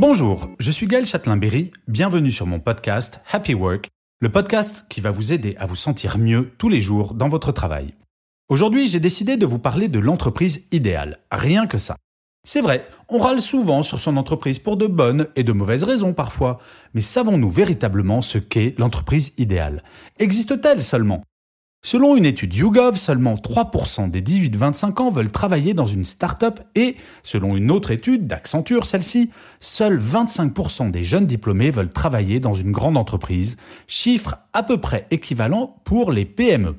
Bonjour, je suis Gaël Châtelain-Berry, bienvenue sur mon podcast Happy Work, le podcast qui va vous aider à vous sentir mieux tous les jours dans votre travail. Aujourd'hui, j'ai décidé de vous parler de l'entreprise idéale, rien que ça. C'est vrai, on râle souvent sur son entreprise pour de bonnes et de mauvaises raisons parfois, mais savons-nous véritablement ce qu'est l'entreprise idéale? Existe-t-elle seulement? Selon une étude YouGov, seulement 3% des 18-25 ans veulent travailler dans une start-up et, selon une autre étude d'Accenture, celle-ci, seuls 25% des jeunes diplômés veulent travailler dans une grande entreprise, chiffre à peu près équivalent pour les PME.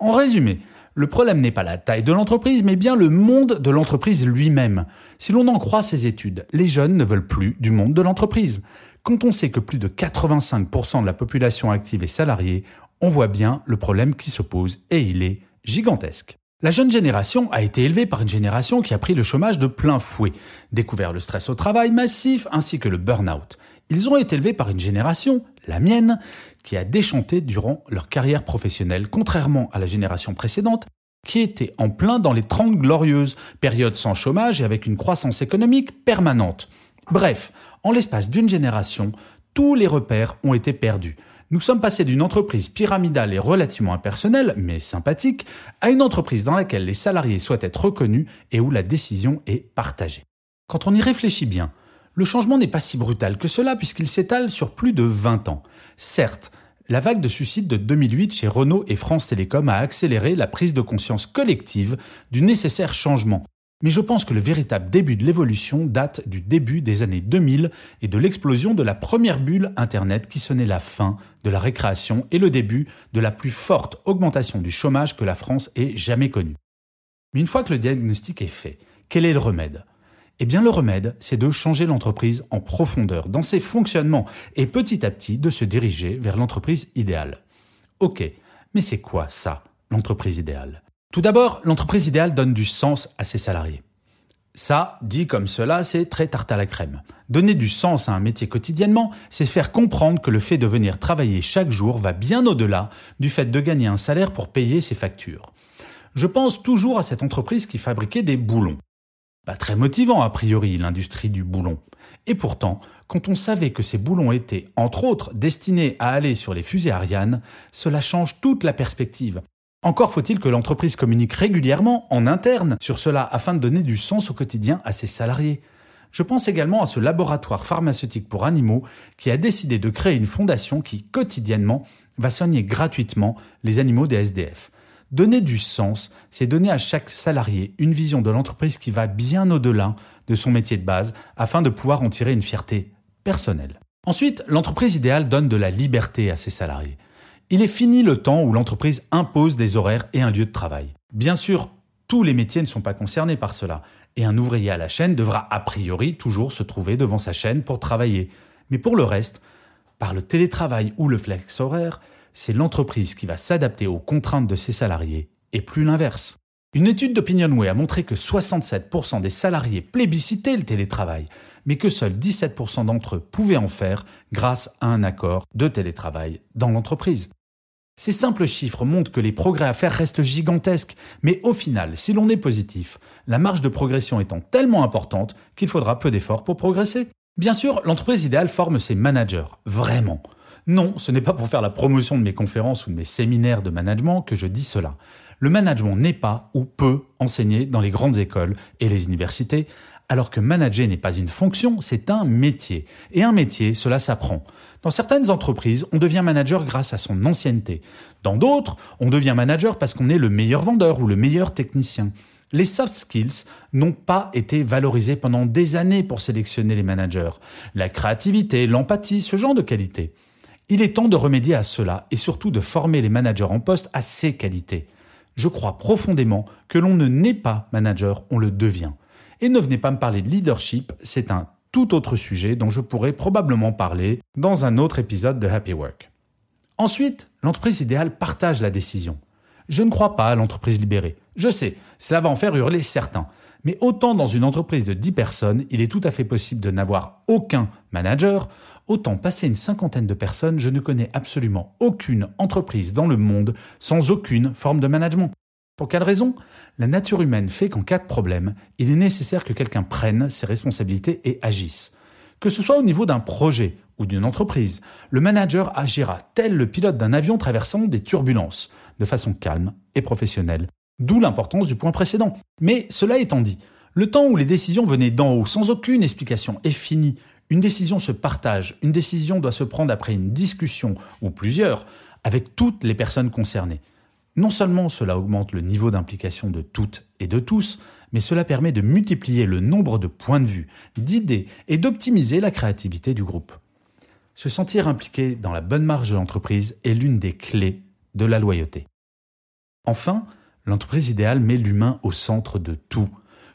En résumé, le problème n'est pas la taille de l'entreprise, mais bien le monde de l'entreprise lui-même. Si l'on en croit ces études, les jeunes ne veulent plus du monde de l'entreprise. Quand on sait que plus de 85% de la population active est salariée, on voit bien le problème qui se pose et il est gigantesque. La jeune génération a été élevée par une génération qui a pris le chômage de plein fouet, découvert le stress au travail massif ainsi que le burn-out. Ils ont été élevés par une génération, la mienne, qui a déchanté durant leur carrière professionnelle, contrairement à la génération précédente, qui était en plein dans les 30 glorieuses, période sans chômage et avec une croissance économique permanente. Bref, en l'espace d'une génération, tous les repères ont été perdus. Nous sommes passés d'une entreprise pyramidale et relativement impersonnelle, mais sympathique, à une entreprise dans laquelle les salariés souhaitent être reconnus et où la décision est partagée. Quand on y réfléchit bien, le changement n'est pas si brutal que cela puisqu'il s'étale sur plus de 20 ans. Certes, la vague de suicides de 2008 chez Renault et France Télécom a accéléré la prise de conscience collective du nécessaire changement. Mais je pense que le véritable début de l'évolution date du début des années 2000 et de l'explosion de la première bulle Internet qui sonnait la fin de la récréation et le début de la plus forte augmentation du chômage que la France ait jamais connue. Mais une fois que le diagnostic est fait, quel est le remède? Eh bien le remède, c'est de changer l'entreprise en profondeur dans ses fonctionnements et petit à petit de se diriger vers l'entreprise idéale. Ok, mais c'est quoi ça, l'entreprise idéale? Tout d'abord, l'entreprise idéale donne du sens à ses salariés. Ça, dit comme cela, c'est très tarte à la crème. Donner du sens à un métier quotidiennement, c'est faire comprendre que le fait de venir travailler chaque jour va bien au-delà du fait de gagner un salaire pour payer ses factures. Je pense toujours à cette entreprise qui fabriquait des boulons. Pas très motivant a priori l'industrie du boulon. Et pourtant, quand on savait que ces boulons étaient, entre autres, destinés à aller sur les fusées Ariane, cela change toute la perspective. Encore faut-il que l'entreprise communique régulièrement en interne sur cela afin de donner du sens au quotidien à ses salariés. Je pense également à ce laboratoire pharmaceutique pour animaux qui a décidé de créer une fondation qui, quotidiennement, va soigner gratuitement les animaux des SDF. Donner du sens, c'est donner à chaque salarié une vision de l'entreprise qui va bien au-delà de son métier de base afin de pouvoir en tirer une fierté personnelle. Ensuite, l'entreprise idéale donne de la liberté à ses salariés. Il est fini le temps où l'entreprise impose des horaires et un lieu de travail. Bien sûr, tous les métiers ne sont pas concernés par cela, et un ouvrier à la chaîne devra a priori toujours se trouver devant sa chaîne pour travailler. Mais pour le reste, par le télétravail ou le flex horaire, c'est l'entreprise qui va s'adapter aux contraintes de ses salariés, et plus l'inverse. Une étude d'Opinionway a montré que 67% des salariés plébiscitaient le télétravail, mais que seuls 17% d'entre eux pouvaient en faire grâce à un accord de télétravail dans l'entreprise. Ces simples chiffres montrent que les progrès à faire restent gigantesques, mais au final, si l'on est positif, la marge de progression étant tellement importante qu'il faudra peu d'efforts pour progresser. Bien sûr, l'entreprise idéale forme ses managers, vraiment. Non, ce n'est pas pour faire la promotion de mes conférences ou de mes séminaires de management que je dis cela. Le management n'est pas ou peut enseigner dans les grandes écoles et les universités, alors que manager n'est pas une fonction, c'est un métier. Et un métier, cela s'apprend. Dans certaines entreprises, on devient manager grâce à son ancienneté. Dans d'autres, on devient manager parce qu'on est le meilleur vendeur ou le meilleur technicien. Les soft skills n'ont pas été valorisés pendant des années pour sélectionner les managers. La créativité, l'empathie, ce genre de qualité. Il est temps de remédier à cela et surtout de former les managers en poste à ces qualités. Je crois profondément que l'on ne naît pas manager, on le devient. Et ne venez pas me parler de leadership, c'est un tout autre sujet dont je pourrais probablement parler dans un autre épisode de Happy Work. Ensuite, l'entreprise idéale partage la décision. Je ne crois pas à l'entreprise libérée. Je sais, cela va en faire hurler certains. Mais autant dans une entreprise de 10 personnes, il est tout à fait possible de n'avoir aucun manager, autant passer une cinquantaine de personnes, je ne connais absolument aucune entreprise dans le monde sans aucune forme de management. Pour quelle raison? La nature humaine fait qu'en cas de problème, il est nécessaire que quelqu'un prenne ses responsabilités et agisse. Que ce soit au niveau d'un projet ou d'une entreprise, le manager agira tel le pilote d'un avion traversant des turbulences, de façon calme et professionnelle, d'où l'importance du point précédent. Mais cela étant dit, le temps où les décisions venaient d'en haut sans aucune explication est fini. Une décision se partage, une décision doit se prendre après une discussion, ou plusieurs, avec toutes les personnes concernées. Non seulement cela augmente le niveau d'implication de toutes et de tous, mais cela permet de multiplier le nombre de points de vue, d'idées et d'optimiser la créativité du groupe. Se sentir impliqué dans la bonne marge de l'entreprise est l'une des clés de la loyauté. Enfin, l'entreprise idéale met l'humain au centre de tout.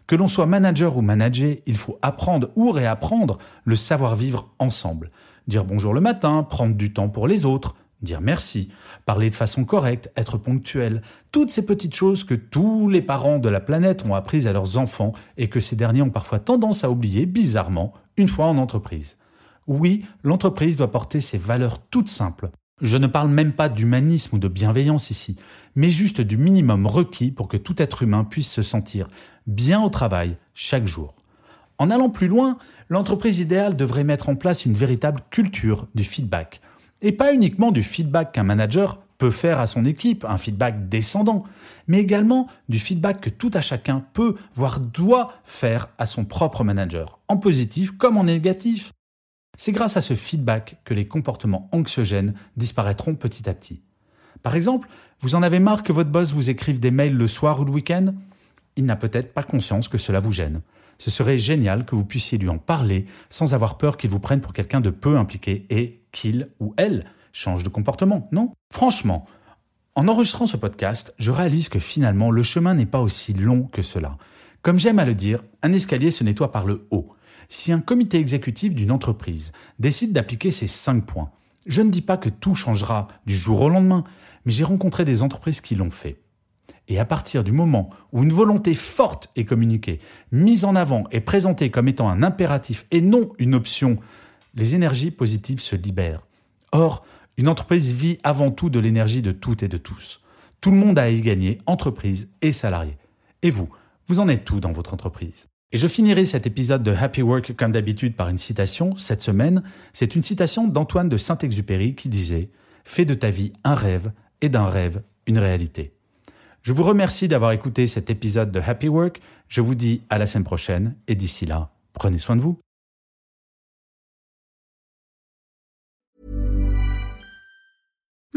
Que l'on soit manager ou manager, il faut apprendre ou réapprendre le savoir-vivre ensemble. Dire bonjour le matin, prendre du temps pour les autres, dire merci, parler de façon correcte, être ponctuel, toutes ces petites choses que tous les parents de la planète ont apprises à leurs enfants et que ces derniers ont parfois tendance à oublier bizarrement une fois en entreprise. Oui, l'entreprise doit porter ses valeurs toutes simples. Je ne parle même pas d'humanisme ou de bienveillance ici, mais juste du minimum requis pour que tout être humain puisse se sentir bien au travail chaque jour. En allant plus loin, l'entreprise idéale devrait mettre en place une véritable culture du feedback. Et pas uniquement du feedback qu'un manager peut faire à son équipe, un feedback descendant, mais également du feedback que tout à chacun peut, voire doit faire à son propre manager, en positif comme en négatif. C'est grâce à ce feedback que les comportements anxiogènes disparaîtront petit à petit. Par exemple, vous en avez marre que votre boss vous écrive des mails le soir ou le week-end? Il n'a peut-être pas conscience que cela vous gêne. Ce serait génial que vous puissiez lui en parler sans avoir peur qu'il vous prenne pour quelqu'un de peu impliqué et qu'il ou elle change de comportement, non? Franchement, en enregistrant ce podcast, je réalise que finalement le chemin n'est pas aussi long que cela. Comme j'aime à le dire, un escalier se nettoie par le haut. Si un comité exécutif d'une entreprise décide d'appliquer ces cinq points, je ne dis pas que tout changera du jour au lendemain, mais j'ai rencontré des entreprises qui l'ont fait. Et à partir du moment où une volonté forte est communiquée, mise en avant et présentée comme étant un impératif et non une option, les énergies positives se libèrent. Or, une entreprise vit avant tout de l'énergie de toutes et de tous. Tout le monde a à y gagner, entreprise et salariés. Et vous, vous en êtes tout dans votre entreprise? Et je finirai cet épisode de Happy Work comme d'habitude par une citation. Cette semaine, c'est une citation d'Antoine de Saint-Exupéry qui disait ⁇ Fais de ta vie un rêve et d'un rêve une réalité ⁇ Je vous remercie d'avoir écouté cet épisode de Happy Work. Je vous dis à la semaine prochaine et d'ici là, prenez soin de vous.